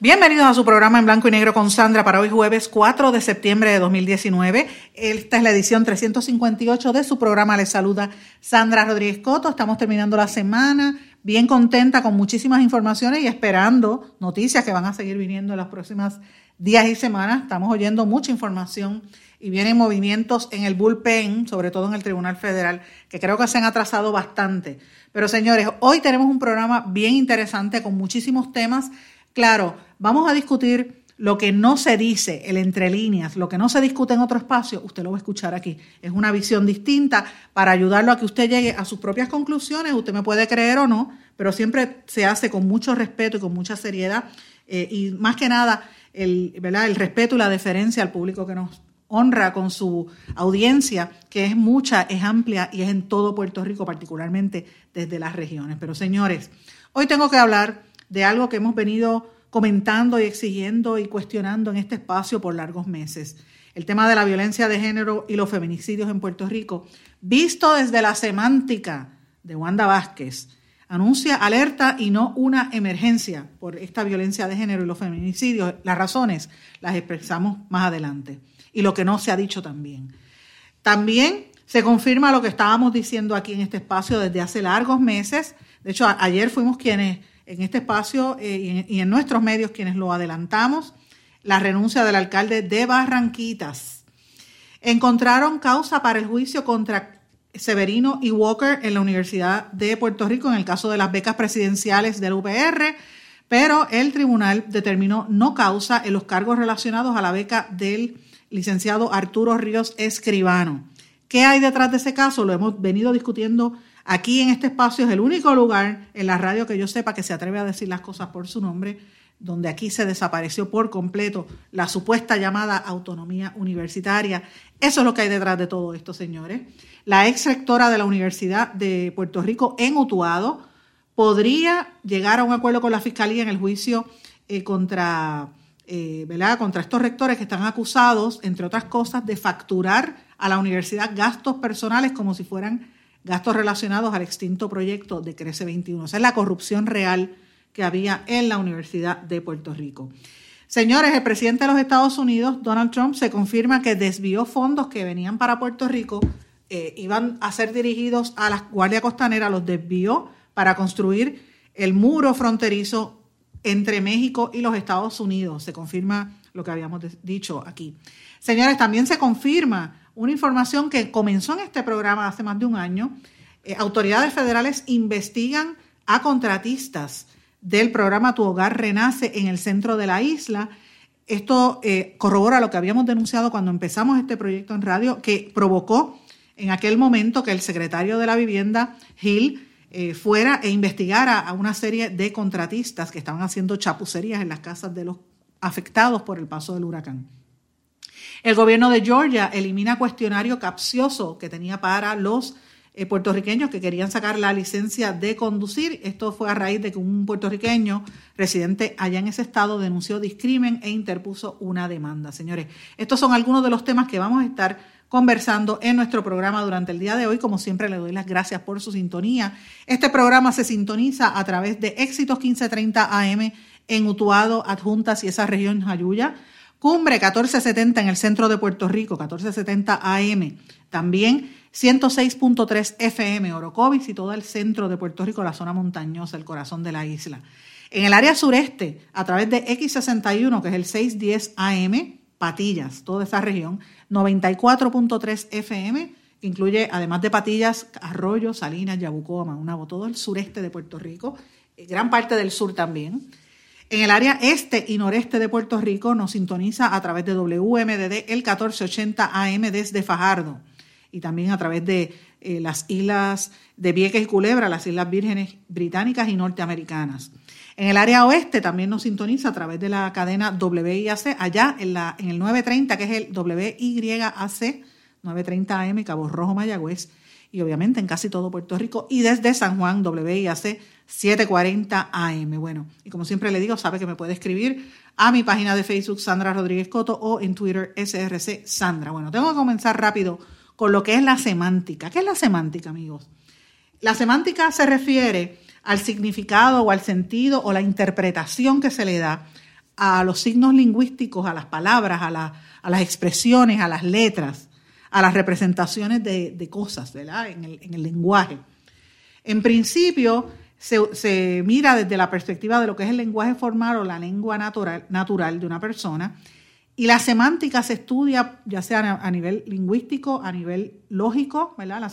Bienvenidos a su programa en blanco y negro con Sandra para hoy jueves 4 de septiembre de 2019. Esta es la edición 358 de su programa. Les saluda Sandra Rodríguez Coto. Estamos terminando la semana bien contenta con muchísimas informaciones y esperando noticias que van a seguir viniendo en las próximas días y semanas. Estamos oyendo mucha información y vienen movimientos en el bullpen, sobre todo en el Tribunal Federal, que creo que se han atrasado bastante. Pero señores, hoy tenemos un programa bien interesante con muchísimos temas. Claro, vamos a discutir lo que no se dice, el entre líneas, lo que no se discute en otro espacio, usted lo va a escuchar aquí. Es una visión distinta para ayudarlo a que usted llegue a sus propias conclusiones. Usted me puede creer o no, pero siempre se hace con mucho respeto y con mucha seriedad. Eh, y más que nada, el, ¿verdad? el respeto y la deferencia al público que nos honra con su audiencia, que es mucha, es amplia y es en todo Puerto Rico, particularmente desde las regiones. Pero señores, hoy tengo que hablar de algo que hemos venido comentando y exigiendo y cuestionando en este espacio por largos meses. El tema de la violencia de género y los feminicidios en Puerto Rico, visto desde la semántica de Wanda Vázquez, anuncia alerta y no una emergencia por esta violencia de género y los feminicidios. Las razones las expresamos más adelante y lo que no se ha dicho también. También se confirma lo que estábamos diciendo aquí en este espacio desde hace largos meses. De hecho, ayer fuimos quienes en este espacio eh, y, en, nuestros medios quienes lo adelantamos, la renuncia del alcalde de Barranquitas. Encontraron causa para el juicio contra Severino y Walker en la Universidad de Puerto Rico en el caso de las becas presidenciales del UPR, pero el tribunal determinó no causa en los cargos relacionados a la beca del licenciado Arturo Ríos Escribano. ¿Qué hay detrás de ese caso? Lo hemos venido discutiendo aquí en este espacio. Es el único lugar en la radio que yo sepa que se atreve a decir las cosas por su nombre, donde aquí se desapareció por completo la supuesta llamada autonomía universitaria. Eso es lo que hay detrás de todo esto, señores. La ex rectora de la Universidad de Puerto Rico en Utuado podría llegar a un acuerdo con la Fiscalía en el juicio eh, contra eh, ¿verdad? contra estos rectores que están acusados, entre otras cosas, de facturar a la universidad gastos personales como si fueran gastos relacionados al extinto proyecto de Crece 21. Esa es la corrupción real que había en la Universidad de Puerto Rico. Señores, el presidente de los Estados Unidos, Donald Trump, se confirma que desvió fondos que venían para Puerto Rico, eh, iban a ser dirigidos a la Guardia Costanera, los desvió para construir el muro fronterizo entre México y los Estados Unidos. Se confirma lo que habíamos dicho aquí. Señores, también se confirma una información que comenzó en este programa hace más de un año. Eh, autoridades federales investigan a contratistas del programa Tu Hogar Renace en el centro de la isla. Esto eh, corrobora lo que habíamos denunciado cuando empezamos este proyecto en radio, que provocó en aquel momento que el secretario de la Vivienda, Hill, eh, fuera e investigara a una serie de contratistas que estaban haciendo chapucerías en las casas de los afectados por el paso del huracán. El gobierno de Georgia elimina cuestionario capcioso que tenía para los eh, puertorriqueños que querían sacar la licencia de conducir. Esto fue a raíz de que un puertorriqueño residente allá en ese estado denunció discrimen e interpuso una demanda. Señores, estos son algunos de los temas que vamos a estar conversando en nuestro programa durante el día de hoy. Como siempre, le doy las gracias por su sintonía. Este programa se sintoniza a través de Éxitos 1530 AM en Utuado, Adjuntas y esa región Jayuya. Cumbre 1470 en el centro de Puerto Rico, 1470 AM. También 106.3 FM, Orocovis y todo el centro de Puerto Rico, la zona montañosa, el corazón de la isla. En el área sureste, a través de X61, que es el 610 AM, Patillas, toda esa región, 94.3 FM, incluye, además de Patillas, Arroyo, Salinas, Yabucoa, Maunabo, todo el sureste de Puerto Rico, eh, gran parte del sur también. En el área este y noreste de Puerto Rico nos sintoniza a través de WMDD el 1480 AM desde Fajardo y también a través de eh, las islas de Vieques y Culebra, las Islas Vírgenes Británicas y Norteamericanas. En el área oeste también nos sintoniza a través de la cadena WIAC, allá en, la, en el 930, que es el WYAC, 930 AM, Cabo Rojo, Mayagüez, y obviamente en casi todo Puerto Rico, y desde San Juan, WIAC 740 AM. Bueno, y como siempre le digo, sabe que me puede escribir a mi página de Facebook, Sandra Rodríguez Coto, o en Twitter, SRC Sandra. Bueno, tengo que comenzar rápido con lo que es la semántica. ¿Qué es la semántica, amigos? La semántica se refiere al significado o al sentido o la interpretación que se le da a los signos lingüísticos, a las palabras, a, las expresiones, a las letras, a las representaciones de, cosas, ¿verdad? En el, lenguaje. En principio, se, mira desde la perspectiva de lo que es el lenguaje formal o la lengua natural, natural de una persona y la semántica se estudia ya sea a nivel lingüístico, a nivel lógico, ¿verdad?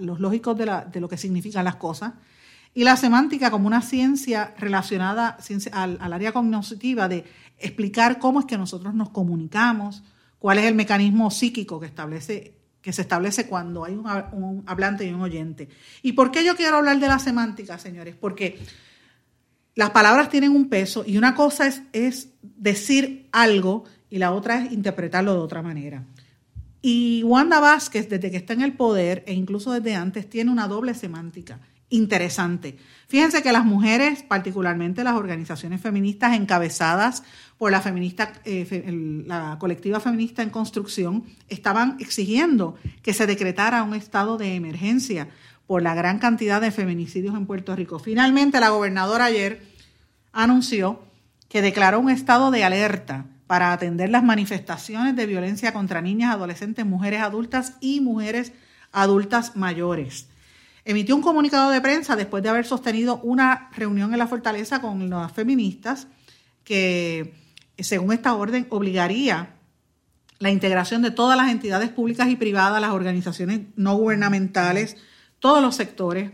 los lógicos de, lo que significan las cosas, y la semántica como una ciencia relacionada al, área cognitiva de explicar cómo es que nosotros nos comunicamos, cuál es el mecanismo psíquico que, establece, que se establece cuando hay un, hablante y un oyente. ¿Y por qué yo quiero hablar de la semántica, señores? Porque las palabras tienen un peso y una cosa es, es decir algo y la otra es interpretarlo de otra manera. Y Wanda Vázquez, desde que está en el poder e incluso desde antes, tiene una doble semántica interesante. Fíjense que las mujeres, particularmente las organizaciones feministas encabezadas por la, feminista, eh, la colectiva feminista en construcción, estaban exigiendo que se decretara un estado de emergencia por la gran cantidad de feminicidios en Puerto Rico. Finalmente, la gobernadora ayer anunció que declaró un estado de alerta para atender las manifestaciones de violencia contra niñas, adolescentes, mujeres adultas y mujeres adultas mayores. Emitió un comunicado de prensa después de haber sostenido una reunión en la fortaleza con las feministas que, según esta orden, obligaría la integración de todas las entidades públicas y privadas, las organizaciones no gubernamentales, todos los sectores,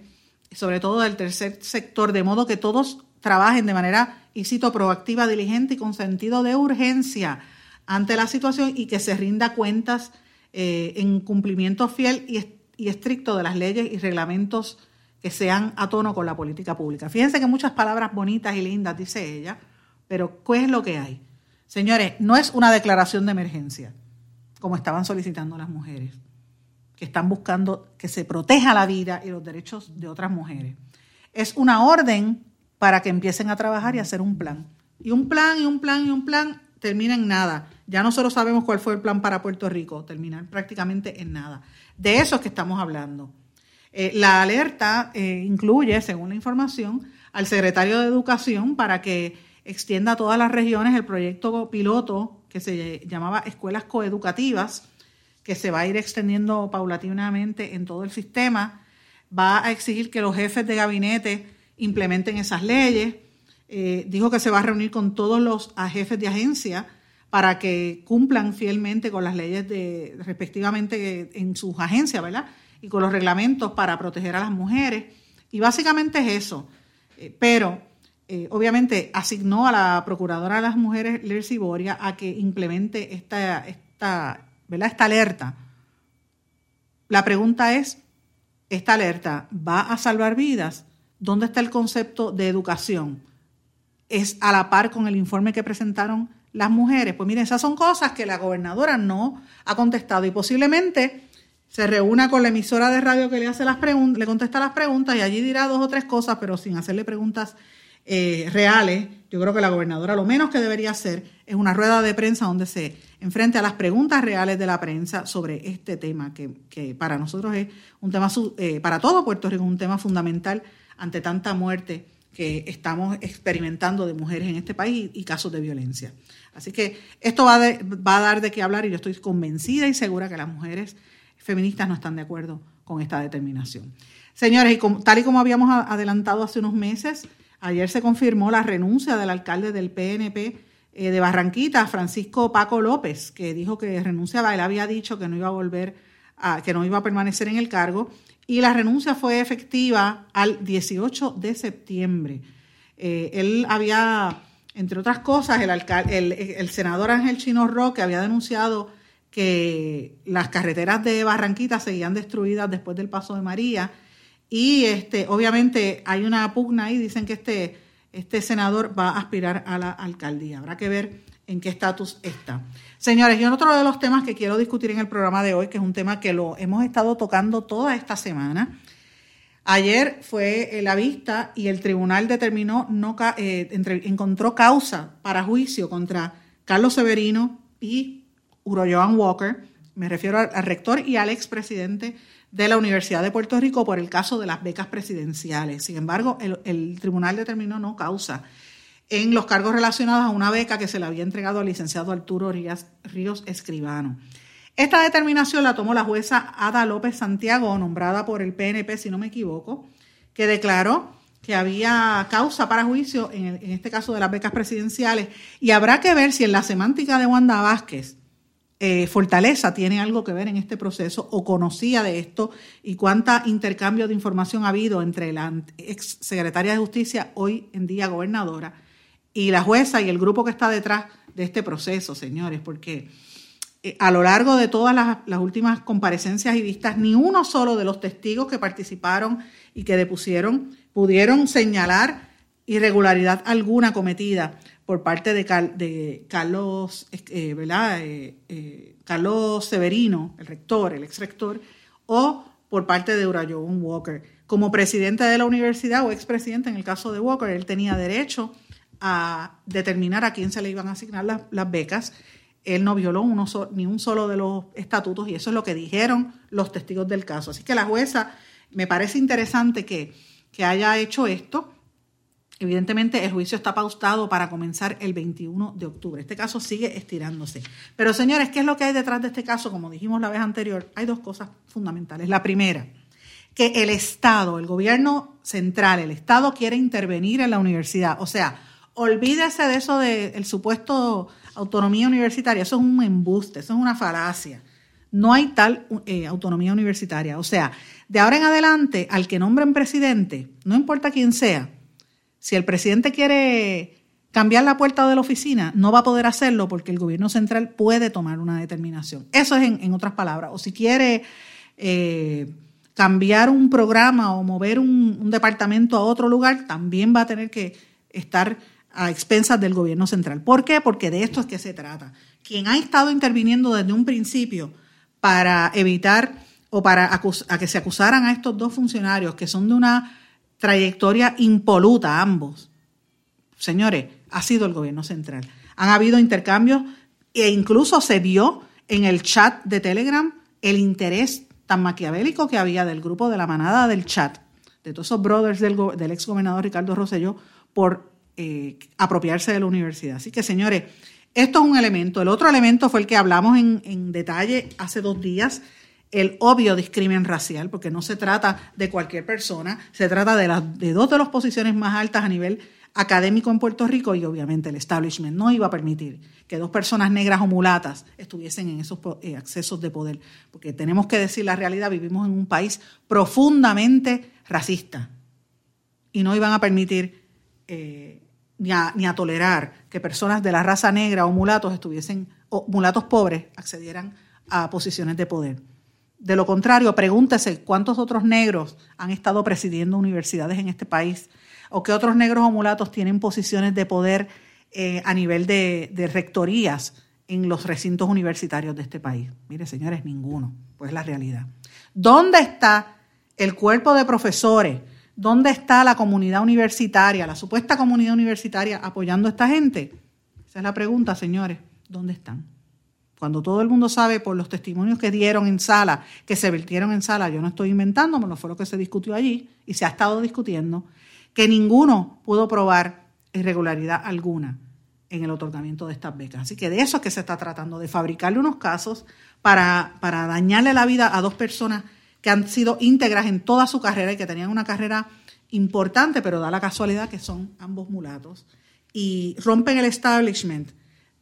sobre todo del tercer sector, de modo que todos trabajen de manera y cito proactiva, diligente y con sentido de urgencia ante la situación y que se rinda cuentas eh, en cumplimiento fiel y, y estricto de las leyes y reglamentos que sean a tono con la política pública. Fíjense que muchas palabras bonitas y lindas dice ella, pero ¿qué es lo que hay? Señores, no es una declaración de emergencia, como estaban solicitando las mujeres, que están buscando que se proteja la vida y los derechos de otras mujeres. Es una orden para que empiecen a trabajar y hacer un plan. Y un plan y un plan y un plan termina en nada. Ya nosotros sabemos cuál fue el plan para Puerto Rico, terminar prácticamente en nada. De eso es que estamos hablando. Eh, la alerta eh, incluye, según la información, al secretario de Educación para que extienda a todas las regiones el proyecto piloto que se llamaba Escuelas Coeducativas, que se va a ir extendiendo paulatinamente en todo el sistema. Va a exigir que los jefes de gabinete implementen esas leyes. Eh, dijo que se va a reunir con todos los jefes de agencia para que cumplan fielmente con las leyes de respectivamente en sus agencias, ¿verdad? Y con los reglamentos para proteger a las mujeres. Y básicamente es eso. Eh, pero eh, obviamente asignó a la procuradora de las mujeres, Lercy Boria, a que implemente esta, esta, ¿verdad? esta alerta. La pregunta es, ¿esta alerta va a salvar vidas? ¿Dónde está el concepto de educación? ¿Es a la par con el informe que presentaron las mujeres? Pues miren, esas son cosas que la gobernadora no ha contestado y posiblemente se reúna con la emisora de radio que le hace las preguntas, le contesta las preguntas y allí dirá dos o tres cosas, pero sin hacerle preguntas eh, reales. Yo creo que la gobernadora lo menos que debería hacer es una rueda de prensa donde se enfrente a las preguntas reales de la prensa sobre este tema, que, para nosotros es un tema, eh, para todo Puerto Rico, un tema fundamental ante tanta muerte que estamos experimentando de mujeres en este país y, casos de violencia. Así que esto va, a dar de qué hablar y yo estoy convencida y segura que las mujeres feministas no están de acuerdo con esta determinación. Señores, y tal y como habíamos adelantado hace unos meses, ayer se confirmó la renuncia del alcalde del PNP eh, de Barranquita, Francisco Paco López, que dijo que renunciaba. Él había dicho que no iba a volver, a, que no iba a permanecer en el cargo y la renuncia fue efectiva al 18 de septiembre. Eh, él había, entre otras cosas, el, el, senador Ángel Chino Roque había denunciado que las carreteras de Barranquita seguían destruidas después del paso de María y este, obviamente hay una pugna ahí, dicen que este, este senador va a aspirar a la alcaldía. Habrá que ver en qué estatus está. Señores, y otro de los temas que quiero discutir en el programa de hoy, que es un tema que lo hemos estado tocando toda esta semana. Ayer fue la vista y el tribunal determinó, no, eh, encontró causa para juicio contra Carlos Severino y Joan Walker. Me refiero al, rector y al expresidente de la Universidad de Puerto Rico por el caso de las becas presidenciales. Sin embargo, el, el tribunal determinó no causa en los cargos relacionados a una beca que se le había entregado al licenciado Arturo Ríos Escribano. Esta determinación la tomó la jueza Ada López Santiago, nombrada por el PNP, si no me equivoco, que declaró que había causa para juicio en, este caso de las becas presidenciales y habrá que ver si en la semántica de Wanda Vázquez eh, Fortaleza tiene algo que ver en este proceso o conocía de esto y cuánta intercambio de información ha habido entre la ex secretaria de Justicia, hoy en día gobernadora, y la jueza y el grupo que está detrás de este proceso, señores, porque eh, a lo largo de todas las, últimas comparecencias y vistas, ni uno solo de los testigos que participaron y que depusieron pudieron señalar irregularidad alguna cometida por parte de, Carlos, eh, ¿verdad? Eh, Carlos Severino, el rector, el ex rector, o por parte de Urayoun Walker. Como presidente de la universidad o expresidente en el caso de Walker, él tenía derecho a determinar a quién se le iban a asignar las, becas. Él no violó uno ni un solo de los estatutos y eso es lo que dijeron los testigos del caso. Así que la jueza me parece interesante que, que haya hecho esto. Evidentemente el juicio está pautado para comenzar el 21 de octubre. Este caso sigue estirándose. Pero señores, ¿qué es lo que hay detrás de este caso? Como dijimos la vez anterior, hay dos cosas fundamentales. La primera, que el Estado, el gobierno central, el Estado quiere intervenir en la universidad. O sea, olvídese de eso del supuesto autonomía universitaria. Eso es un embuste, eso es una falacia. No hay tal eh, autonomía universitaria. O sea, de ahora en adelante, al que nombren presidente, no importa quién sea, si el presidente quiere cambiar la puerta de la oficina, no va a poder hacerlo porque el gobierno central puede tomar una determinación. Eso es en, otras palabras. O si quiere eh, cambiar un programa o mover un departamento a otro lugar, también va a tener que estar a expensas del gobierno central. ¿Por qué? Porque de esto es que se trata. Quien ha estado interviniendo desde un principio para evitar o para a que se acusaran a estos dos funcionarios que son de una trayectoria impoluta ambos, señores, ha sido el gobierno central. Han habido intercambios e incluso se vio en el chat de Telegram el interés tan maquiavélico que había del grupo de la manada del chat, de todos esos brothers del, del ex gobernador Ricardo Rosselló, por eh, apropiarse de la universidad. Así que, señores, esto es un elemento. El otro elemento fue el que hablamos en, detalle hace dos días, el obvio discrimen racial, porque no se trata de cualquier persona, se trata de, las, de dos de las posiciones más altas a nivel académico en Puerto Rico y obviamente el establishment no iba a permitir que dos personas negras o mulatas estuviesen en esos eh, accesos de poder, porque tenemos que decir la realidad, vivimos en un país profundamente racista y no iban a permitir eh, ni a, tolerar que personas de la raza negra o mulatos estuviesen, o mulatos pobres accedieran a posiciones de poder. De lo contrario, pregúntese cuántos otros negros han estado presidiendo universidades en este país o qué otros negros o mulatos tienen posiciones de poder eh, a nivel de, de, rectorías en los recintos universitarios de este país. Mire, señores, ninguno, pues la realidad. ¿Dónde está el cuerpo de profesores? ¿Dónde está la comunidad universitaria, la supuesta comunidad universitaria apoyando a esta gente? Esa es la pregunta, señores. ¿Dónde están? Cuando todo el mundo sabe por los testimonios que dieron en sala, que se vertieron en sala, yo no estoy inventando, no fue lo que se discutió allí y se ha estado discutiendo, que ninguno pudo probar irregularidad alguna en el otorgamiento de estas becas. Así que de eso es que se está tratando, de fabricarle unos casos para, para dañarle la vida a dos personas que han sido íntegras en toda su carrera y que tenían una carrera importante, pero da la casualidad que son ambos mulatos. Y rompen el establishment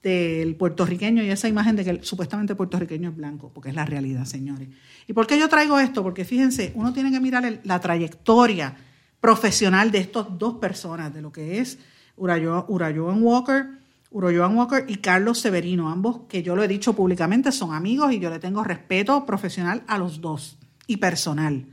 del puertorriqueño y esa imagen de que supuestamente el puertorriqueño es blanco, porque es la realidad, señores. ¿Y por qué yo traigo esto? Porque fíjense, uno tiene que mirar la trayectoria profesional de estas dos personas, de lo que es Urayoan Walker, Joan Walker y Carlos Severino, ambos que yo lo he dicho públicamente son amigos y yo le tengo respeto profesional a los dos y personal.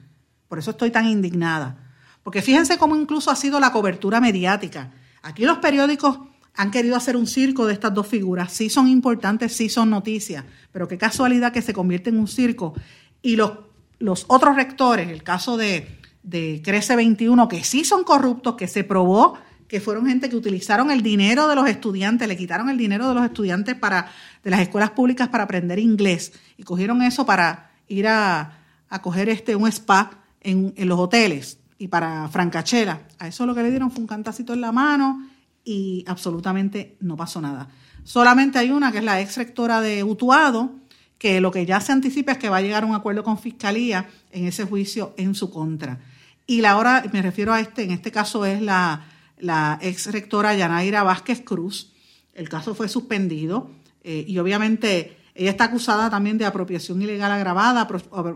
Por eso estoy tan indignada. Porque fíjense cómo incluso ha sido la cobertura mediática. Aquí los periódicos han querido hacer un circo de estas dos figuras. Sí son importantes, sí son noticias, pero qué casualidad que se convierte en un circo. Y los, los otros rectores, el caso de, de Crece 21, que sí son corruptos, que se probó que fueron gente que utilizaron el dinero de los estudiantes, le quitaron el dinero de los estudiantes para, de las escuelas públicas para aprender inglés y cogieron eso para ir a, a coger este, un spa en, en los hoteles y para Francachela. A eso lo que le dieron fue un cantacito en la mano y absolutamente no pasó nada. Solamente hay una que es la ex rectora de Utuado, que lo que ya se anticipa es que va a llegar a un acuerdo con Fiscalía en ese juicio en su contra. Y la hora, me refiero a este, en este caso es la la ex rectora Yanaira Vázquez Cruz. El caso fue suspendido eh, y obviamente ella está acusada también de apropiación ilegal agravada,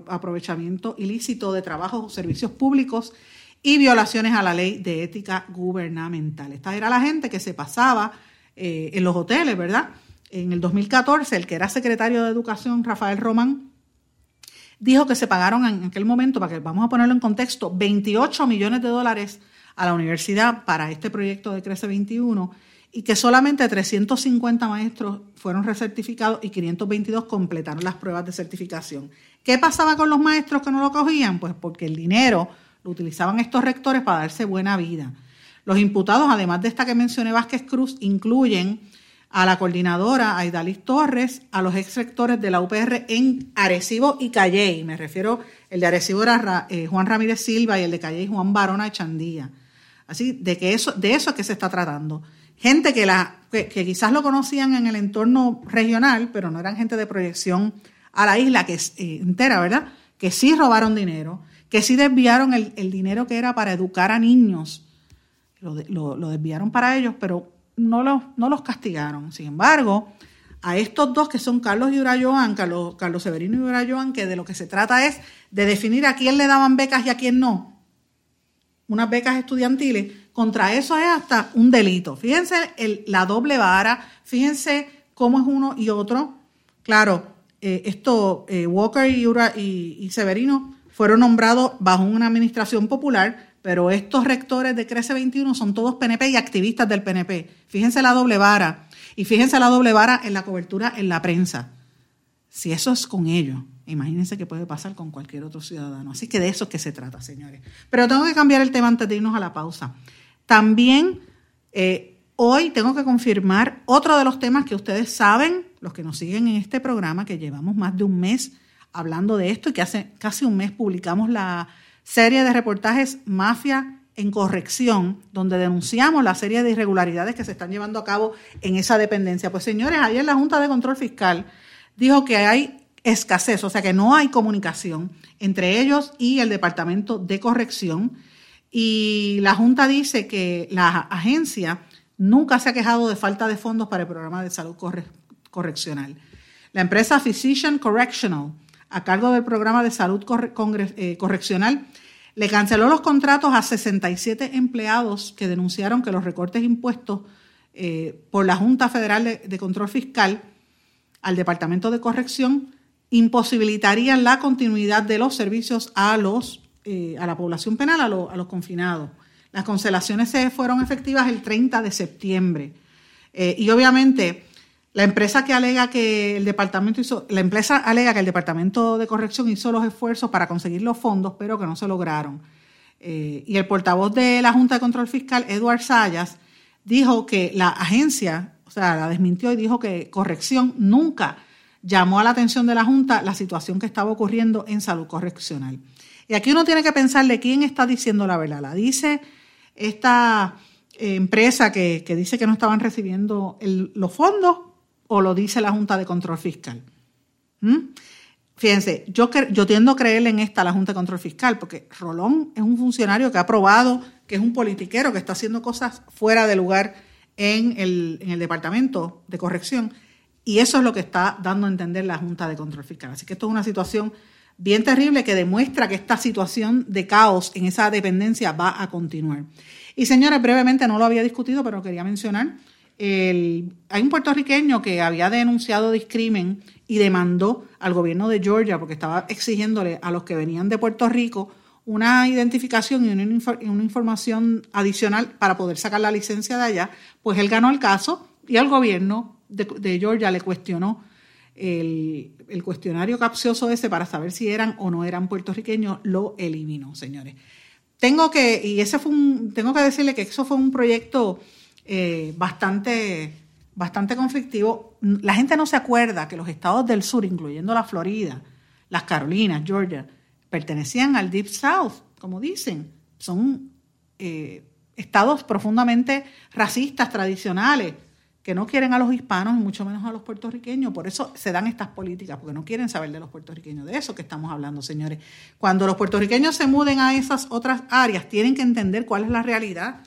aprovechamiento ilícito de trabajos o servicios públicos y violaciones a la ley de ética gubernamental. Esta era la gente que se pasaba eh, en los hoteles, ¿verdad? En el 2014, el que era secretario de Educación, Rafael Román, dijo que se pagaron en aquel momento, para que vamos a ponerlo en contexto, 28 millones de dólares a la universidad para este proyecto de Crece 21 y que solamente 350 maestros fueron recertificados y 522 completaron las pruebas de certificación. ¿Qué pasaba con los maestros que no lo cogían? Pues porque el dinero lo utilizaban estos rectores para darse buena vida. Los imputados, además de esta que mencioné Vázquez Cruz, incluyen a la coordinadora Aidalis Torres, a los ex rectores de la UPR en Arecibo y Calley. Me refiero, el de Arecibo era eh, Juan Ramírez Silva y el de Calley Juan Barona Chandía. Así, de que eso, de eso es que se está tratando. Gente que, la, que, quizás lo conocían en el entorno regional, pero no eran gente de proyección a la isla que eh, entera, ¿verdad? Que sí robaron dinero, que sí desviaron el, dinero que era para educar a niños, lo, lo, desviaron para ellos, pero no los, no los castigaron. Sin embargo, a estos dos que son Carlos y Urayoan, Carlos, Carlos Severino y Urayoan, que de lo que se trata es de definir a quién le daban becas y a quién no, unas becas estudiantiles, contra eso es hasta un delito. Fíjense la doble vara, fíjense cómo es uno y otro. Claro, eh, esto, eh, Walker y, y, Severino fueron nombrados bajo una administración popular, pero estos rectores de Crece 21 son todos PNP y activistas del PNP. Fíjense la doble vara y fíjense la doble vara en la cobertura en la prensa. Si eso es con ellos, Imagínense qué puede pasar con cualquier otro ciudadano. Así que de eso es que se trata, señores. Pero tengo que cambiar el tema antes de irnos a la pausa. También eh, hoy tengo que confirmar otro de los temas que ustedes saben, los que nos siguen en este programa, que llevamos más de un mes hablando de esto y que hace casi un mes publicamos la serie de reportajes Mafia en corrección, donde denunciamos la serie de irregularidades que se están llevando a cabo en esa dependencia. Pues señores, ayer la Junta de Control Fiscal dijo que hay escasez, o sea que no hay comunicación entre ellos y el Departamento de Corrección. Y la Junta dice que la agencia nunca se ha quejado de falta de fondos para el programa de salud correccional. La empresa Physician Correctional, a cargo del programa de salud eh, correccional, le canceló los contratos a 67 empleados que denunciaron que los recortes impuestos eh, por la Junta Federal de Control Fiscal al Departamento de Corrección imposibilitarían la continuidad de los servicios a, los, eh, a la población penal, a, los confinados. Las cancelaciones se fueron efectivas el 30 de septiembre. Eh, y obviamente, la empresa que alega que el departamento hizo, la empresa alega que el departamento de corrección hizo los esfuerzos para conseguir los fondos, pero que no se lograron. Eh, y el portavoz de la Junta de Control Fiscal, Eduard Sayas, dijo que la agencia, o sea, la desmintió y dijo que corrección nunca llamó a la atención de la Junta la situación que estaba ocurriendo en salud correccional. Y aquí uno tiene que pensarle quién está diciendo la verdad. ¿La dice esta eh, empresa que, dice que no estaban recibiendo los fondos o lo dice la Junta de Control Fiscal? ¿Mm? Fíjense, yo, yo tiendo a creerle en esta la Junta de Control Fiscal porque Rolón es un funcionario que ha probado que es un politiquero que está haciendo cosas fuera de lugar en el, en el Departamento de Corrección y eso es lo que está dando a entender la Junta de Control Fiscal. Así que esto es una situación bien terrible que demuestra que esta situación de caos en esa dependencia va a continuar. Y señores, brevemente no lo había discutido, pero quería mencionar hay un puertorriqueño que había denunciado discrimen y demandó al gobierno de Georgia porque estaba exigiéndole a los que venían de Puerto Rico una identificación y una, información adicional para poder sacar la licencia de allá, pues él ganó el caso y al gobierno de, Georgia le cuestionó el, el, cuestionario capcioso ese para saber si eran o no eran puertorriqueños, lo eliminó, señores. Tengo que, y ese fue un, tengo que decirle que eso fue un proyecto eh, bastante, bastante conflictivo. La gente no se acuerda que los estados del sur, incluyendo la Florida, las Carolinas, Georgia, pertenecían al Deep South, como dicen. Son eh, estados profundamente racistas, tradicionales, que no quieren a los hispanos y mucho menos a los puertorriqueños. Por eso se dan estas políticas, porque no quieren saber de los puertorriqueños. De eso que estamos hablando, señores. Cuando los puertorriqueños se muden a esas otras áreas, tienen que entender cuál es la realidad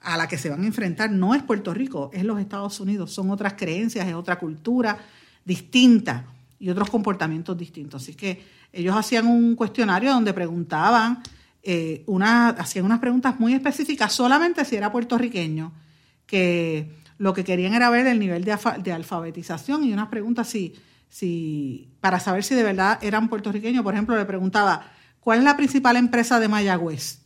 a la que se van a enfrentar no es Puerto Rico, es los Estados Unidos. Son otras creencias, es otra cultura distinta y otros comportamientos distintos. Así que ellos hacían un cuestionario donde preguntaban, eh, una, hacían unas preguntas muy específicas solamente si era puertorriqueño, que lo que querían era ver el nivel de, alfabetización y unas preguntas si, si, para saber si de verdad eran puertorriqueños. Por ejemplo, le preguntaba, ¿cuál es la principal empresa de Mayagüez?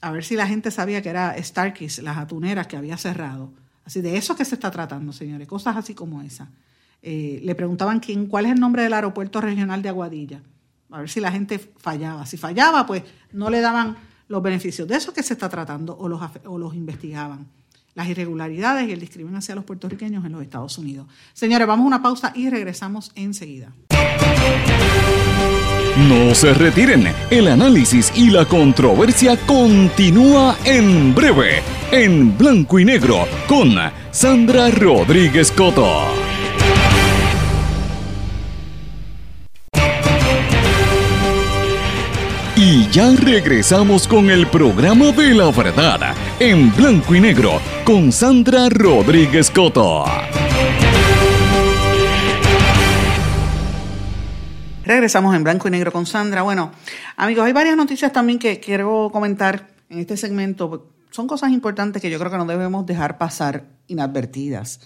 a ver si la gente sabía que era Starkey's, las atuneras que había cerrado. Así de eso que se está tratando, señores, cosas así como esa. Eh, le preguntaban quién, cuál es el nombre del aeropuerto regional de Aguadilla, a ver si la gente fallaba. Si fallaba, pues no le daban los beneficios. De eso que se está tratando o los, o los investigaban. Las irregularidades y el discrimen hacia los puertorriqueños en los Estados Unidos. Señores, vamos a una pausa y regresamos enseguida. No se retiren, el análisis y la controversia continúa en breve, en blanco y negro, con Sandra Rodríguez Coto. Y ya regresamos con el programa de la verdad, en blanco y negro, con Sandra Rodríguez Coto. Regresamos en blanco y negro con Sandra. Bueno, amigos, hay varias noticias también que quiero comentar en este segmento. Son cosas importantes que yo creo que no debemos dejar pasar inadvertidas.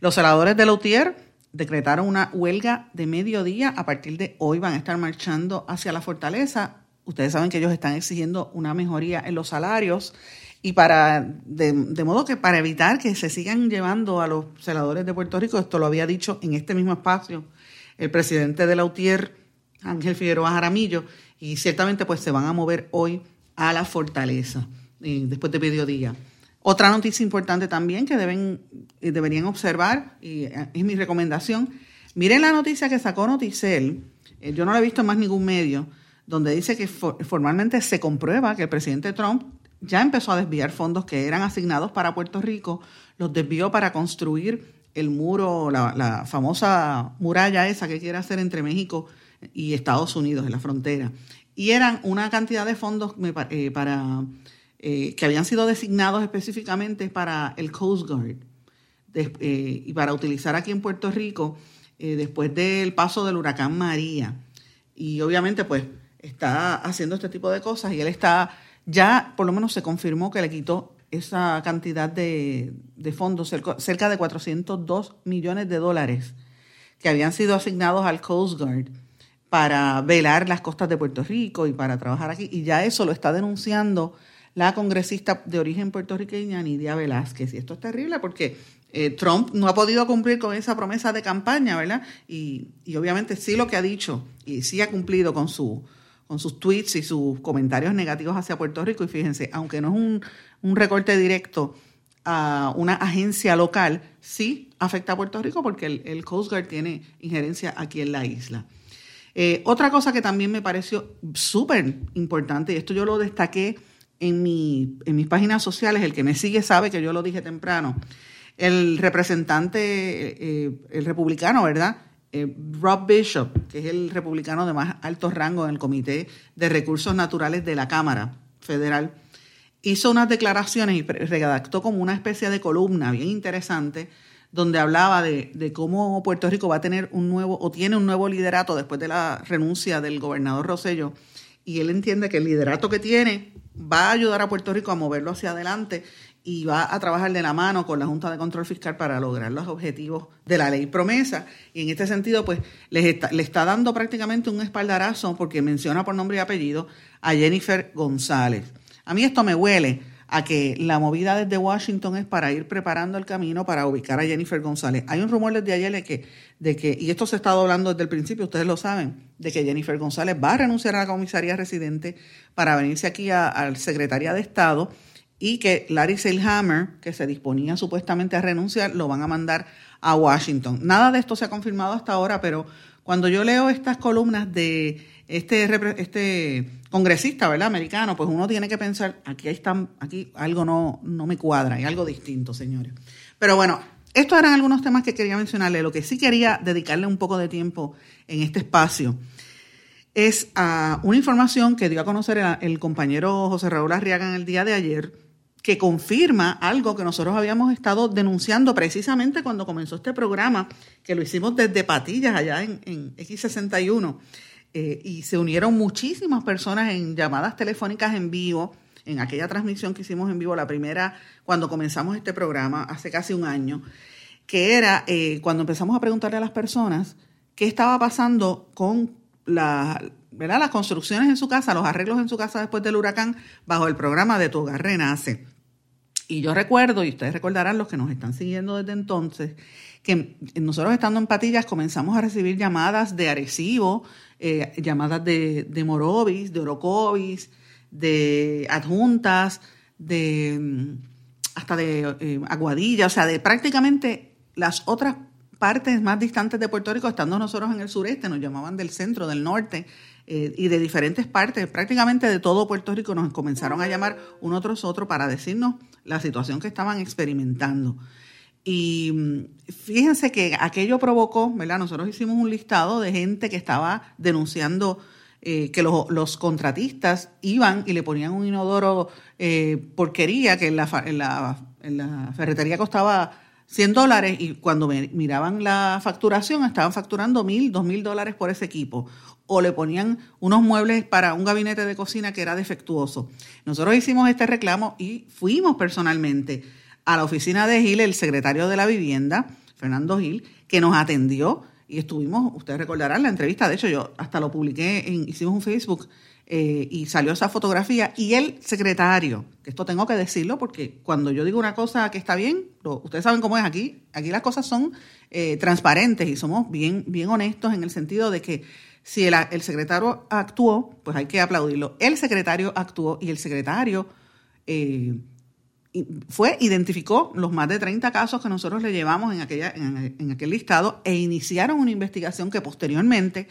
Los celadores de Lautier decretaron una huelga de mediodía. A partir de hoy van a estar marchando hacia la fortaleza. Ustedes saben que ellos están exigiendo una mejoría en los salarios y para de, de, modo que para evitar que se sigan llevando a los celadores de Puerto Rico, esto lo había dicho en este mismo espacio el presidente de Lautier Ángel Figueroa Jaramillo, y ciertamente pues se van a mover hoy a la fortaleza eh, después de mediodía. Otra noticia importante también que deben, eh, deberían observar, y eh, es mi recomendación, miren la noticia que sacó Noticel, yo no la he visto en más ningún medio, donde dice que formalmente se comprueba que el presidente Trump ya empezó a desviar fondos que eran asignados para Puerto Rico, los desvió para construir el muro, la, famosa muralla esa que quiere hacer entre México y Estados Unidos en la frontera. Y eran una cantidad de fondos eh, para, eh, que habían sido designados específicamente para el Coast Guard eh, y para utilizar aquí en Puerto Rico después del paso del huracán María. Y obviamente pues está haciendo este tipo de cosas y él está, ya por lo menos se confirmó que le quitó esa cantidad de, fondos, cerca de 402 millones de dólares que habían sido asignados al Coast Guard para velar las costas de Puerto Rico y para trabajar aquí. Y ya eso lo está denunciando la congresista de origen puertorriqueña Nidia Velázquez. Y esto es terrible porque eh, Trump no ha podido cumplir con esa promesa de campaña, ¿verdad? Y, obviamente sí lo que ha dicho y sí ha cumplido con, su, con sus tweets y sus comentarios negativos hacia Puerto Rico. Y fíjense, aunque no es un, un recorte directo a una agencia local, sí afecta a Puerto Rico porque el, el Coast Guard tiene injerencia aquí en la isla. Eh, otra cosa que también me pareció súper importante, y esto yo lo destaqué en, mi, en mis páginas sociales, el que me sigue sabe que yo lo dije temprano, el representante, eh, el republicano, ¿verdad? Eh, Rob Bishop, que es el republicano de más alto rango en el Comité de Recursos Naturales de la Cámara Federal, hizo unas declaraciones y redactó como una especie de columna bien interesante donde hablaba de, cómo Puerto Rico va a tener un nuevo, o tiene un nuevo liderato después de la renuncia del gobernador Rosello, y él entiende que el liderato que tiene va a ayudar a Puerto Rico a moverlo hacia adelante y va a trabajar de la mano con la Junta de Control Fiscal para lograr los objetivos de la ley promesa. Y en este sentido, pues les está, le está dando prácticamente un espaldarazo porque menciona por nombre y apellido a Jennifer González. A mí esto me huele a que la movida desde Washington es para ir preparando el camino para ubicar a Jennifer González. Hay un rumor desde ayer de que, de que, y esto se estado hablando desde el principio, ustedes lo saben, de que Jennifer González va a renunciar a la comisaría residente para venirse aquí al Secretaría de Estado y que Larry Seilhammer, que se disponía supuestamente a renunciar, lo van a mandar a Washington. Nada de esto se ha confirmado hasta ahora, pero cuando yo leo estas columnas de este, este congresista, ¿verdad? Americano, pues uno tiene que pensar, aquí están, aquí algo no, no me cuadra, hay algo distinto, señores. Pero bueno, estos eran algunos temas que quería mencionarle. Lo que sí quería dedicarle un poco de tiempo en este espacio es a una información que dio a conocer el compañero José Raúl Arriaga en el día de ayer, que confirma algo que nosotros habíamos estado denunciando precisamente cuando comenzó este programa, que lo hicimos desde Patillas, allá en, en X61 eh, y se unieron muchísimas personas en llamadas telefónicas en vivo, en aquella transmisión que hicimos en vivo, la primera cuando comenzamos este programa, hace casi un año, que era eh, cuando empezamos a preguntarle a las personas qué estaba pasando con la, ¿verdad? las construcciones en su casa, los arreglos en su casa después del huracán, bajo el programa de Tu Hogar Renace. Y yo recuerdo, y ustedes recordarán los que nos están siguiendo desde entonces, que nosotros estando en Patillas comenzamos a recibir llamadas de Arecibo, eh, llamadas de, de, Morovis, de Orocovis, de adjuntas, de mm, hasta de eh, Aguadilla, o sea, de prácticamente las otras partes más distantes de Puerto Rico, estando nosotros en el sureste, nos llamaban del centro, del norte eh, y de diferentes partes, prácticamente de todo Puerto Rico, nos comenzaron a llamar uno tras otro para decirnos la situación que estaban experimentando. Y mm, fíjense que aquello provocó, ¿verdad? Nosotros hicimos un listado de gente que estaba denunciando eh, que los, contratistas iban y le ponían un inodoro eh, porquería que en la, en, la, en la ferretería costaba 100 dólares y cuando miraban la facturación estaban facturando mil, dos mil dólares por ese equipo. O le ponían unos muebles para un gabinete de cocina que era defectuoso. Nosotros hicimos este reclamo y fuimos personalmente a la oficina de Gil, el secretario de la vivienda, Fernando Gil, que nos atendió y estuvimos, ustedes recordarán la entrevista, de hecho yo hasta lo publiqué, en, hicimos un Facebook eh, y salió esa fotografía y el secretario, que esto tengo que decirlo porque cuando yo digo una cosa que está bien, ustedes saben cómo es aquí, aquí las cosas son eh, transparentes y somos bien, bien honestos en el sentido de que si el, el secretario actuó, pues hay que aplaudirlo. El secretario actuó y el secretario eh, fue, identificó los más de 30 casos que nosotros le llevamos en, aquella, en, aquel listado e iniciaron una investigación que posteriormente,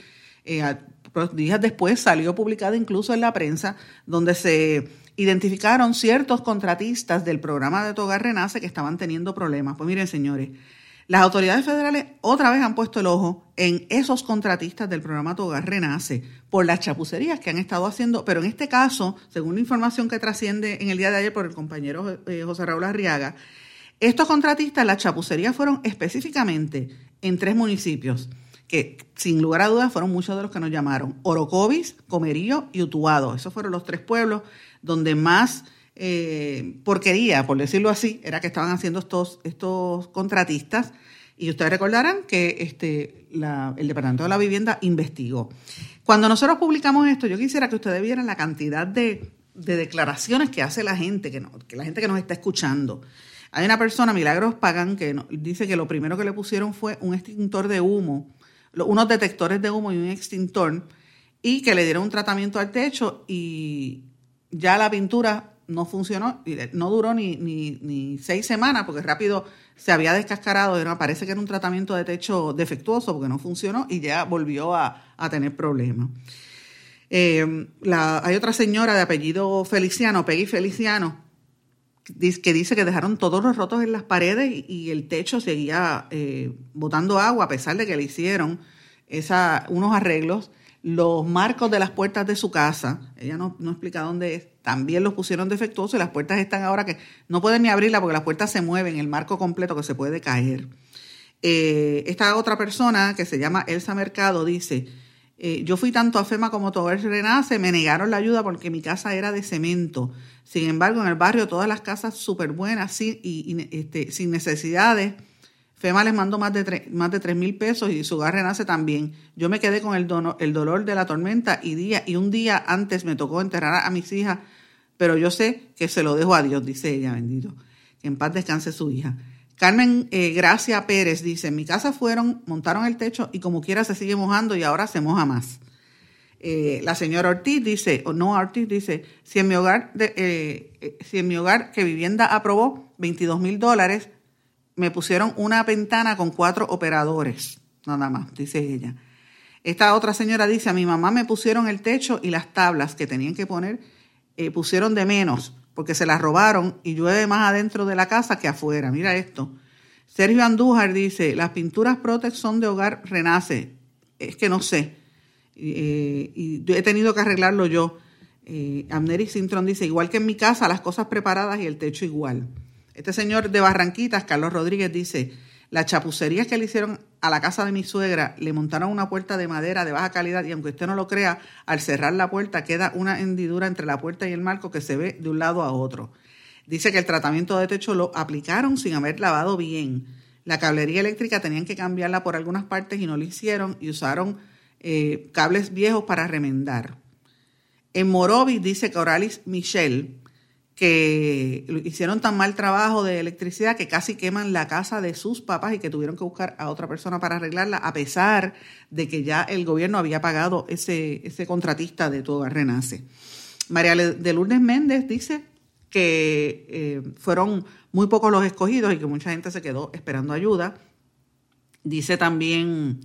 días después, salió publicada incluso en la prensa, donde se identificaron ciertos contratistas del programa de Togar Renace que estaban teniendo problemas. Pues miren, señores, las autoridades federales otra vez han puesto el ojo en esos contratistas del programa Togar Renace por las chapucerías que han estado haciendo, pero en este caso, según la información que trasciende en el día de ayer por el compañero eh, José Raúl Arriaga, estos contratistas, las chapucerías fueron específicamente en tres municipios, que sin lugar a dudas fueron muchos de los que nos llamaron, Orocovis, Comerío y Utuado. Esos fueron los tres pueblos donde más eh, porquería, por decirlo así, era que estaban haciendo estos, estos contratistas. Y ustedes recordarán que este, el Departamento de la Vivienda investigó. Cuando nosotros publicamos esto, yo quisiera que ustedes vieran la cantidad de, declaraciones que hace la gente, que, que la gente que nos está escuchando. Hay una persona, Milagros Pagan, que dice que lo primero que le pusieron fue un extintor de humo, unos detectores de humo y un extintor, y que le dieron un tratamiento al techo y ya la pintura no funcionó, no duró ni, ni, seis semanas porque rápido se había descascarado, era, parece que era un tratamiento de techo defectuoso porque no funcionó y ya volvió a, tener problemas. Eh, hay otra señora de apellido Feliciano, Peggy Feliciano, que dice que dejaron todos los rotos en las paredes y, el techo seguía eh, botando agua a pesar de que le hicieron esa, unos arreglos los marcos de las puertas de su casa, ella no, explica dónde es, también los pusieron defectuosos y las puertas están ahora que no pueden ni abrirla porque las puertas se mueven, el marco completo que se puede caer. Eh, esta otra persona que se llama Elsa Mercado dice, Eh, yo fui tanto a FEMA como a Tover Renace, me negaron la ayuda porque mi casa era de cemento. Sin embargo, en el barrio todas las casas súper buenas sin, y, este, sin necesidades. FEMA les mandó más de, más de 3 mil pesos y su hogar renace también. Yo me quedé con el, el dolor de la tormenta y, día, y un día antes me tocó enterrar a mis hijas, pero yo sé que se lo dejo a Dios, dice ella, bendito. Que en paz descanse su hija. Carmen eh, Gracia Pérez dice, en mi casa fueron, montaron el techo y como quiera se sigue mojando y ahora se moja más. Eh, la señora Ortiz dice, o no Ortiz dice, si en mi hogar, eh, si en mi hogar que vivienda aprobó 22 mil dólares, me pusieron una ventana con cuatro operadores, nada más, dice ella. Esta otra señora dice, a mi mamá me pusieron el techo y las tablas que tenían que poner, pusieron de menos porque se la robaron y llueve más adentro de la casa que afuera. Mira esto. Sergio Andújar dice, las pinturas Protex son de hogar Renace. Es que no sé. Eh, y he tenido que arreglarlo yo. Eh, Amneri Sintron dice, igual que en mi casa, las cosas preparadas y el techo igual. Este señor de Barranquitas, Carlos Rodríguez, dice, las chapucerías que le hicieron a la casa de mi suegra, le montaron una puerta de madera de baja calidad y aunque usted no lo crea, al cerrar la puerta queda una hendidura entre la puerta y el marco que se ve de un lado a otro. Dice que el tratamiento de techo lo aplicaron sin haber lavado bien. La cablería eléctrica tenían que cambiarla por algunas partes y no lo hicieron y usaron eh, cables viejos para remendar. En Morovis dice que Oralis Michelle que hicieron tan mal trabajo de electricidad que casi queman la casa de sus papás y que tuvieron que buscar a otra persona para arreglarla, a pesar de que ya el gobierno había pagado ese, ese contratista de todo Renace. María de Lourdes Méndez dice que eh, fueron muy pocos los escogidos y que mucha gente se quedó esperando ayuda. Dice también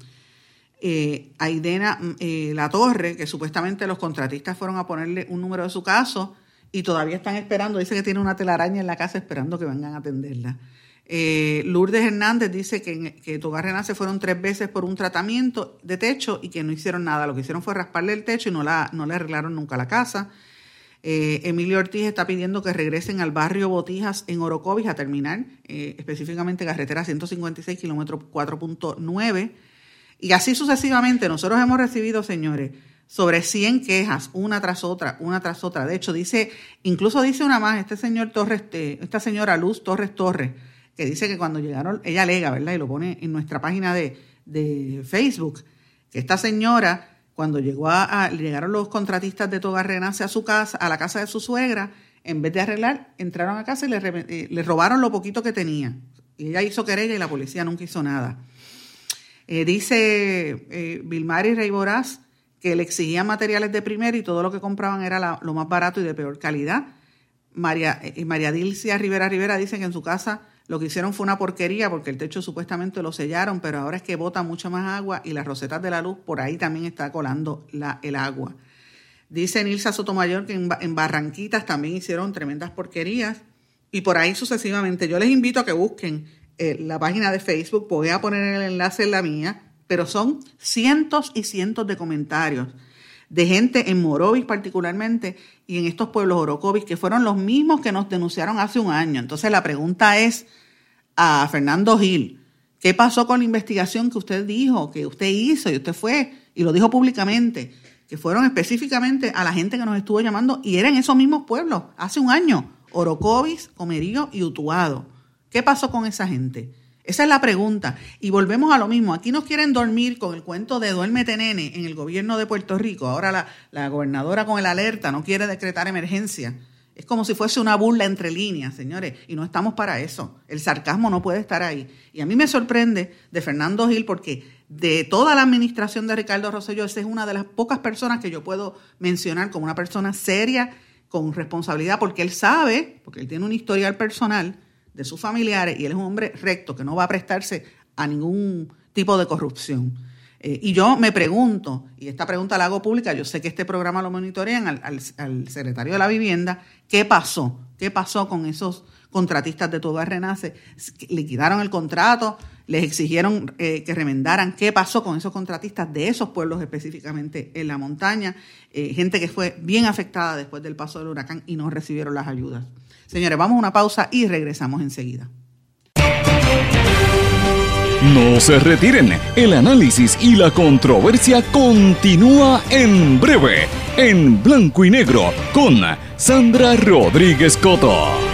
eh, Aidena eh, La Torre que supuestamente los contratistas fueron a ponerle un número de su caso y todavía están esperando. Dice que tiene una telaraña en la casa esperando que vengan a atenderla. Eh, Lourdes Hernández dice que, que Togar Renace fueron tres veces por un tratamiento de techo y que no hicieron nada. Lo que hicieron fue rasparle el techo y no, la, no le arreglaron nunca la casa. Eh, Emilio Ortiz está pidiendo que regresen al barrio Botijas en Orocovis a terminar, eh, específicamente carretera 156, kilómetro 4.9. Y así sucesivamente, nosotros hemos recibido, señores, sobre 100 quejas, una tras otra, una tras otra. De hecho, dice, incluso dice una más, este señor Torres, eh, esta señora Luz Torres Torres, que dice que cuando llegaron, ella alega, ¿verdad? Y lo pone en nuestra página de, Facebook, que esta señora, cuando llegó a, llegaron los contratistas de Renace a su casa, a la casa de su suegra, en vez de arreglar, entraron a casa y le, eh, robaron lo poquito que tenía. Y ella hizo querella y la policía nunca hizo nada. Eh, dice eh, Vilmari Rey Boraz que le exigían materiales de primera y todo lo que compraban era lo más barato y de peor calidad. María, eh, María Dilcia Rivera Rivera dice que en su casa lo que hicieron fue una porquería porque el techo supuestamente lo sellaron, pero ahora es que bota mucha más agua y las rosetas de la luz por ahí también está colando la, el agua. Dice Nilsa Sotomayor que en, Barranquitas también hicieron tremendas porquerías y por ahí sucesivamente. Yo les invito a que busquen eh, la página de Facebook, voy a poner el enlace en la mía, pero son cientos y cientos de comentarios de gente en Morovis particularmente y en estos pueblos orocovis que fueron los mismos que nos denunciaron hace un año. Entonces la pregunta es a Fernando Gil, ¿qué pasó con la investigación que usted dijo, que usted hizo y usted fue y lo dijo públicamente? Que fueron específicamente a la gente que nos estuvo llamando y eran esos mismos pueblos hace un año, Orocovis, Comerío y Utuado. ¿Qué pasó con esa gente? Esa es la pregunta. Y volvemos a lo mismo. Aquí nos quieren dormir con el cuento de duérmete nene en el gobierno de Puerto Rico. Ahora la, gobernadora con el alerta no quiere decretar emergencia. Es como si fuese una burla entre líneas, señores, y no estamos para eso. El sarcasmo no puede estar ahí. Y a mí me sorprende de Fernando Gil porque de toda la administración de Ricardo Rosselló, esa es una de las pocas personas que yo puedo mencionar como una persona seria, con responsabilidad, porque él sabe, porque él tiene un historial personal de sus familiares y él es un hombre recto que no va a prestarse a ningún tipo de corrupción. Eh, y yo me pregunto, y esta pregunta la hago pública, yo sé que este programa lo monitorean al, secretario de la vivienda, ¿qué pasó? ¿Qué pasó con esos contratistas de todo Renace? ¿Liquidaron el contrato? ¿Les exigieron eh, que remendaran? ¿Qué pasó con esos contratistas de esos pueblos específicamente en la montaña? Eh, gente que fue bien afectada después del paso del huracán y no recibieron las ayudas. Señores, vamos a una pausa y regresamos enseguida. No se retiren, el análisis y la controversia continúa en breve, en blanco y negro, con Sandra Rodríguez Coto.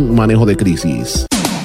manejo de crisis.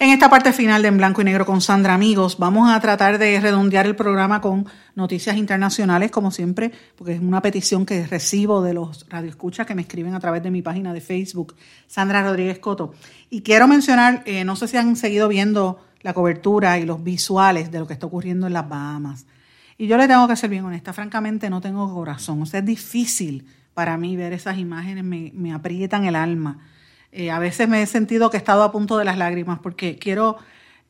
En esta parte final de En Blanco y Negro con Sandra, amigos, vamos a tratar de redondear el programa con noticias internacionales, como siempre, porque es una petición que recibo de los radioescuchas que me escriben a través de mi página de Facebook, Sandra Rodríguez Coto. Y quiero mencionar, eh, no sé si han seguido viendo la cobertura y los visuales de lo que está ocurriendo en las Bahamas. Y yo le tengo que ser bien honesta, francamente no tengo corazón. O sea, es difícil para mí ver esas imágenes, me, me aprietan el alma. Eh, a veces me he sentido que he estado a punto de las lágrimas porque quiero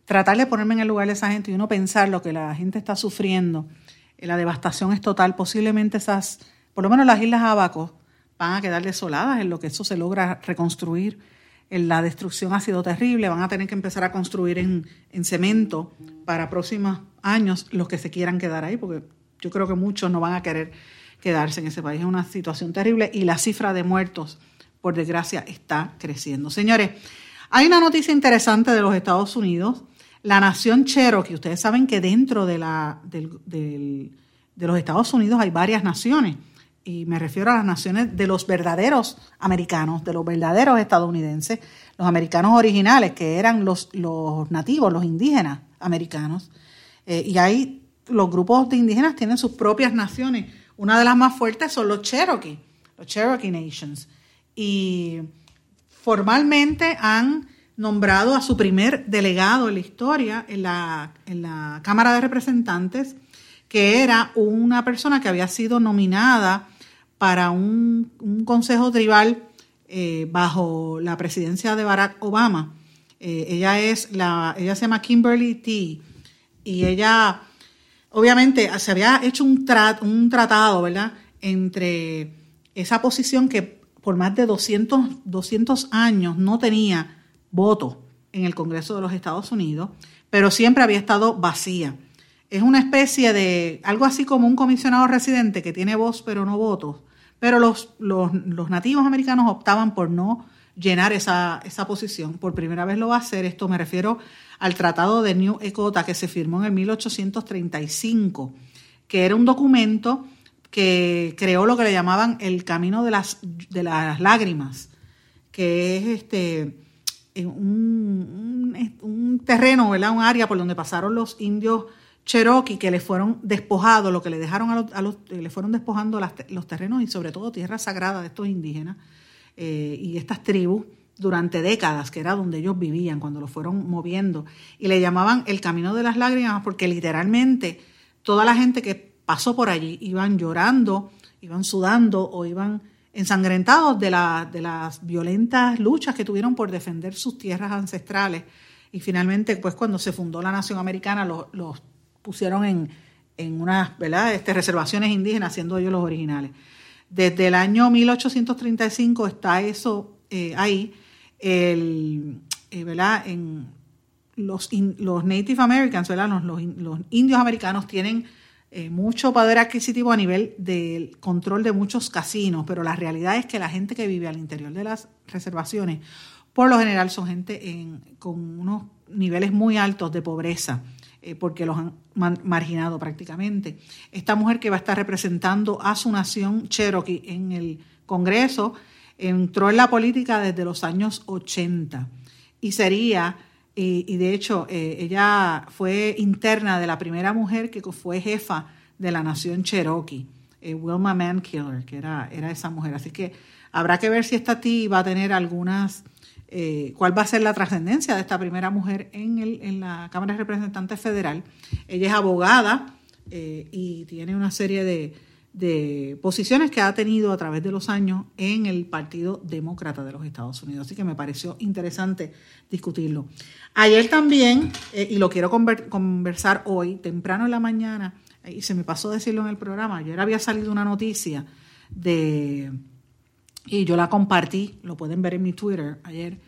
tratar de ponerme en el lugar de esa gente y uno pensar lo que la gente está sufriendo. Eh, la devastación es total. Posiblemente esas, por lo menos las Islas Abaco, van a quedar desoladas en lo que eso se logra reconstruir. La destrucción ha sido terrible. Van a tener que empezar a construir en, en cemento para próximos años los que se quieran quedar ahí, porque yo creo que muchos no van a querer quedarse en ese país. Es una situación terrible y la cifra de muertos por desgracia, está creciendo. Señores, hay una noticia interesante de los Estados Unidos. La nación Cherokee, ustedes saben que dentro de, los Estados Unidos hay varias naciones. y me refiero a las naciones de los verdaderos americanos, de los verdaderos estadounidenses, los americanos originales, que eran los, los nativos, los indígenas americanos. Eh, y ahí los grupos de indígenas tienen sus propias naciones. Una de las más fuertes son los Cherokee, los Cherokee Nations. Y formalmente han nombrado a su primer delegado en la historia en la, en la Cámara de Representantes, que era una persona que había sido nominada para un, consejo tribal eh, bajo la presidencia de Barack Obama. Eh, ella es la, ella se llama Kimberly T. Y ella, obviamente, se había hecho un, un tratado, ¿verdad? Entre esa posición que por más de 200, 200 años no tenía voto en el Congreso de los Estados Unidos, pero siempre había estado vacía. Es una especie de algo así como un comisionado residente que tiene voz pero no votos, pero los, los, nativos americanos optaban por no llenar esa, esa, posición. Por primera vez lo va a hacer, esto me refiero al Tratado de New Ecota que se firmó en el 1835, que era un documento que creó lo que le llamaban el camino de las, de las lágrimas, que es este un, un, terreno, ¿verdad? un área por donde pasaron los indios Cherokee que le fueron despojados, lo que le dejaron a los, le fueron despojando los terrenos y sobre todo tierras sagradas de estos indígenas eh, y estas tribus durante décadas, que era donde ellos vivían, cuando los fueron moviendo. Y le llamaban el camino de las lágrimas porque literalmente toda la gente que pasó por allí iban llorando, iban sudando o iban ensangrentados de, de las violentas luchas que tuvieron por defender sus tierras ancestrales. Y finalmente, pues cuando se fundó la nación americana, los, pusieron en, en unas ¿verdad? Este, reservaciones indígenas, siendo ellos los originales. Desde el año 1835 está eso eh, ahí. El, eh, ¿verdad? En los, los Native Americans, ¿verdad? Los, los indios americanos tienen eh, mucho poder adquisitivo a nivel del control de muchos casinos, pero la realidad es que la gente que vive al interior de las reservaciones, por lo general son gente con unos niveles muy altos de pobreza, eh, porque los han marginado prácticamente. Esta mujer que va a estar representando a su nación Cherokee en el Congreso entró en la política desde los años 80 y sería y, de hecho, eh, ella fue interna de la primera mujer que fue jefa de la nación Cherokee, eh, Wilma Mankiller, que era, era esa mujer. Así que habrá que ver si esta ti va a tener algunas, eh, cuál va a ser la trascendencia de esta primera mujer en, el, en la Cámara de Representantes Federal. Ella es abogada y tiene una serie de, de posiciones que ha tenido a través de los años en el Partido Demócrata de los Estados Unidos. Así que me pareció interesante discutirlo. Ayer también, eh, y lo quiero conversar hoy, temprano en la mañana, y se me pasó decirlo en el programa, ayer había salido una noticia de, y yo la compartí, lo pueden ver en mi Twitter ayer,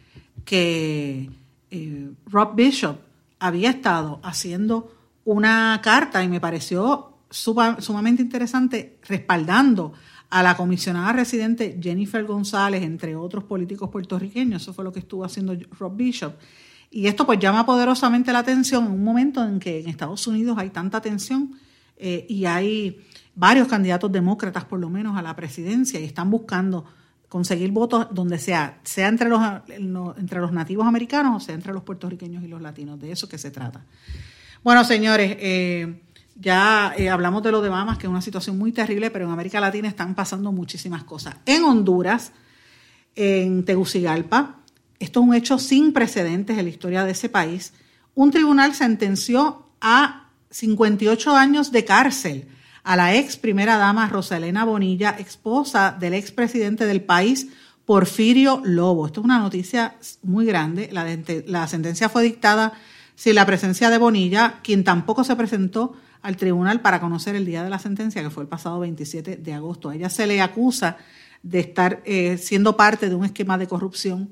que eh, Rob Bishop había estado haciendo una carta y me pareció sumamente interesante respaldando a la comisionada residente Jennifer González, entre otros políticos puertorriqueños. Eso fue lo que estuvo haciendo Rob Bishop. Y esto pues llama poderosamente la atención en un momento en que en Estados Unidos hay tanta tensión eh, y hay varios candidatos demócratas por lo menos a la presidencia y están buscando conseguir votos donde sea, sea entre los, entre los nativos americanos o sea entre los puertorriqueños y los latinos. De eso que se trata. Bueno, señores, eh, ya eh, hablamos de lo de Bahamas, que es una situación muy terrible, pero en América Latina están pasando muchísimas cosas. En Honduras, en Tegucigalpa, esto es un hecho sin precedentes en la historia de ese país. Un tribunal sentenció a 58 años de cárcel a la ex primera dama Rosalena Bonilla, esposa del ex presidente del país, Porfirio Lobo. Esto es una noticia muy grande. La sentencia fue dictada sin la presencia de Bonilla, quien tampoco se presentó al tribunal para conocer el día de la sentencia, que fue el pasado 27 de agosto. A ella se le acusa de estar eh, siendo parte de un esquema de corrupción.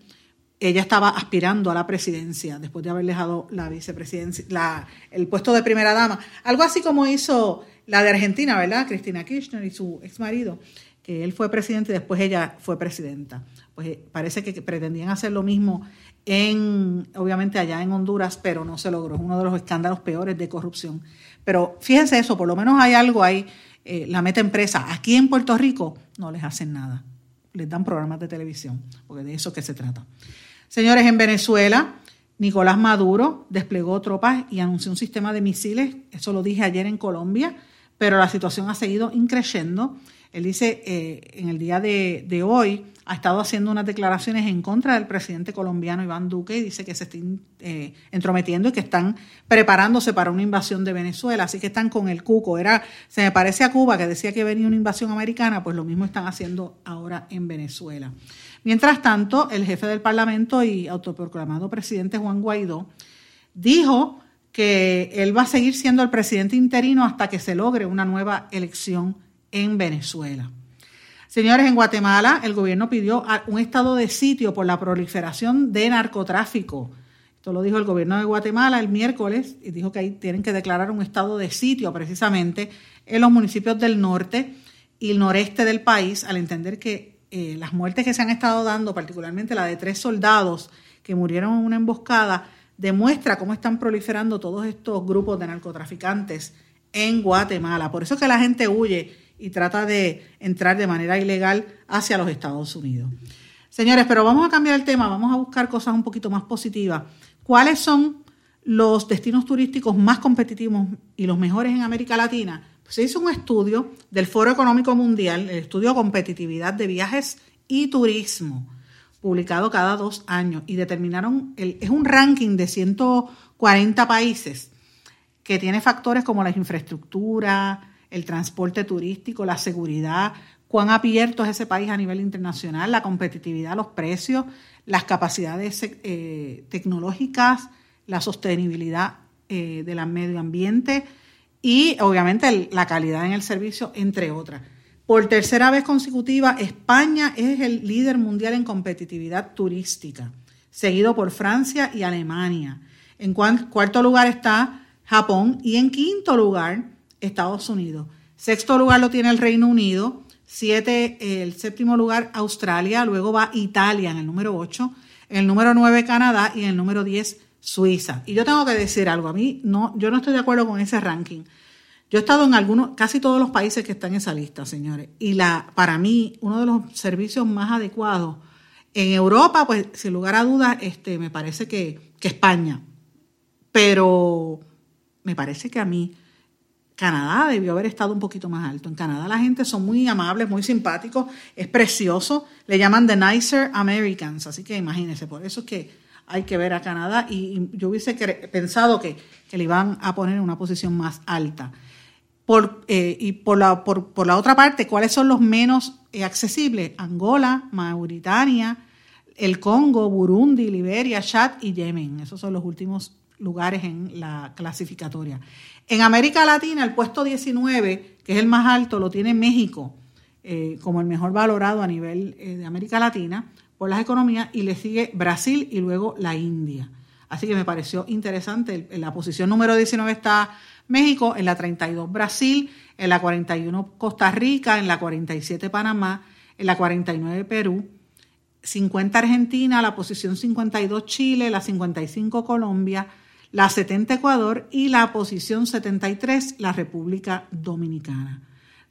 Ella estaba aspirando a la presidencia después de haber dejado la vicepresidencia, la, el puesto de primera dama. Algo así como hizo la de Argentina, ¿verdad? Cristina Kirchner y su ex marido, que él fue presidente y después ella fue presidenta. Pues eh, parece que pretendían hacer lo mismo en, obviamente allá en Honduras, pero no se logró. Es uno de los escándalos peores de corrupción pero fíjense eso, por lo menos hay algo ahí. eh, la meten presa. Aquí en Puerto Rico no les hacen nada. Les dan programas de televisión, porque de eso que se trata. Señores, en Venezuela, Nicolás Maduro desplegó tropas y anunció un sistema de misiles. Eso lo dije ayer en Colombia, pero la situación ha seguido increciendo. Él dice, eh, en el día de, hoy, ha estado haciendo unas declaraciones en contra del presidente colombiano Iván Duque y dice que se están eh, entrometiendo y que están preparándose para una invasión de Venezuela. Así que están con el cuco. Era, se me parece a Cuba que decía que venía una invasión americana, pues lo mismo están haciendo ahora en Venezuela. Mientras tanto, el jefe del Parlamento y autoproclamado presidente Juan Guaidó dijo que él va a seguir siendo el presidente interino hasta que se logre una nueva elección en Venezuela. Señores, en Guatemala el gobierno pidió un estado de sitio por la proliferación de narcotráfico. Esto lo dijo el gobierno de Guatemala el miércoles y dijo que ahí tienen que declarar un estado de sitio precisamente en los municipios del norte y el noreste del país al entender que eh, las muertes que se han estado dando, particularmente la de tres soldados que murieron en una emboscada, demuestra cómo están proliferando todos estos grupos de narcotraficantes en Guatemala. Por eso es que la gente huye y trata de entrar de manera ilegal hacia los Estados Unidos. Señores, pero vamos a cambiar el tema, vamos a buscar cosas un poquito más positivas. ¿Cuáles son los destinos turísticos más competitivos y los mejores en América Latina? Pues se hizo un estudio del Foro Económico Mundial, el estudio Competitividad de Viajes y Turismo, publicado cada dos años, y determinaron, el, es un ranking de 140 países que tiene factores como la infraestructura, el transporte turístico, la seguridad, cuán abierto es ese país a nivel internacional, la competitividad, los precios, las capacidades eh, tecnológicas, la sostenibilidad eh, del medio ambiente y obviamente la calidad en el servicio, entre otras. Por tercera vez consecutiva, España es el líder mundial en competitividad turística, seguido por Francia y Alemania. En cuarto lugar está Japón y en quinto lugar Estados Unidos. Sexto lugar lo tiene el Reino Unido, siete, el séptimo lugar Australia, luego va Italia en el número 8, en el número 9 Canadá y en el número 10 Suiza. Y yo tengo que decir algo, a mí no, yo no estoy de acuerdo con ese ranking. Yo he estado en algunos, casi todos los países que están en esa lista, señores. Y la, para mí, uno de los servicios más adecuados en Europa, pues sin lugar a dudas, este, me parece que, que España. Pero me parece que a mí Canadá debió haber estado un poquito más alto. En Canadá la gente son muy amables, muy simpáticos, es precioso. Le llaman The Nicer Americans, así que imagínense, por eso es que hay que ver a Canadá y, yo hubiese pensado que, le iban a poner en una posición más alta. Por, eh, y por la, por, la otra parte, ¿cuáles son los menos eh, accesibles? Angola, Mauritania, el Congo, Burundi, Liberia, Chad y Yemen. Esos son los últimos lugares en la clasificatoria. En América Latina, el puesto 19, que es el más alto, lo tiene México eh, como el mejor valorado a nivel eh, de América Latina por las economías y le sigue Brasil y luego la India. Así que me pareció interesante. En la posición número 19 está México, en la 32 Brasil, en la 41 Costa Rica, en la 47 Panamá, en la 49 Perú, 50 Argentina, la posición 52 Chile, la 55 Colombia, la 70 Ecuador y la posición 73 la República Dominicana.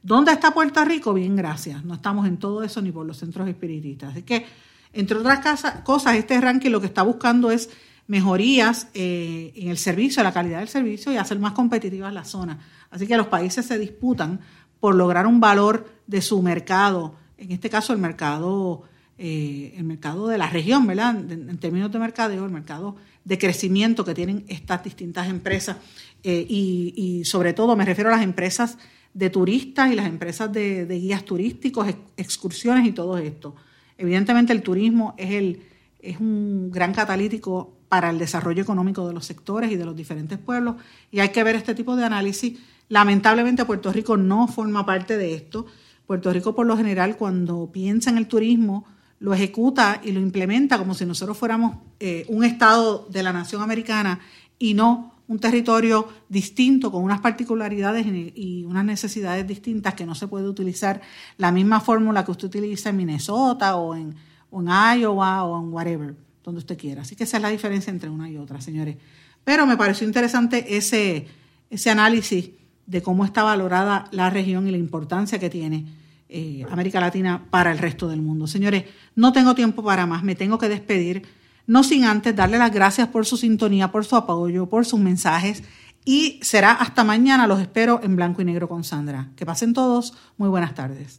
¿Dónde está Puerto Rico? Bien, gracias. No estamos en todo eso ni por los centros espiritistas. Así que, entre otras cosas, este ranking lo que está buscando es mejorías eh, en el servicio, la calidad del servicio y hacer más competitivas las zonas. Así que los países se disputan por lograr un valor de su mercado, en este caso el mercado, eh, el mercado de la región, ¿verdad? En, términos de mercadeo, el mercado de crecimiento que tienen estas distintas empresas eh, y, sobre todo me refiero a las empresas de turistas y las empresas de, guías turísticos, excursiones y todo esto. Evidentemente el turismo es, el, es un gran catalítico para el desarrollo económico de los sectores y de los diferentes pueblos y hay que ver este tipo de análisis. Lamentablemente Puerto Rico no forma parte de esto. Puerto Rico por lo general cuando piensa en el turismo lo ejecuta y lo implementa como si nosotros fuéramos eh, un Estado de la nación americana y no un territorio distinto con unas particularidades y unas necesidades distintas que no se puede utilizar la misma fórmula que usted utiliza en Minnesota o en, Iowa o en whatever, donde usted quiera. Así que esa es la diferencia entre una y otra, señores. Pero me pareció interesante ese, ese análisis de cómo está valorada la región y la importancia que tiene eh, América Latina para el resto del mundo. Señores, no tengo tiempo para más, me tengo que despedir, no sin antes darle las gracias por su sintonía, por su apoyo, por sus mensajes y será hasta mañana, los espero en blanco y negro con Sandra. Que pasen todos, muy buenas tardes.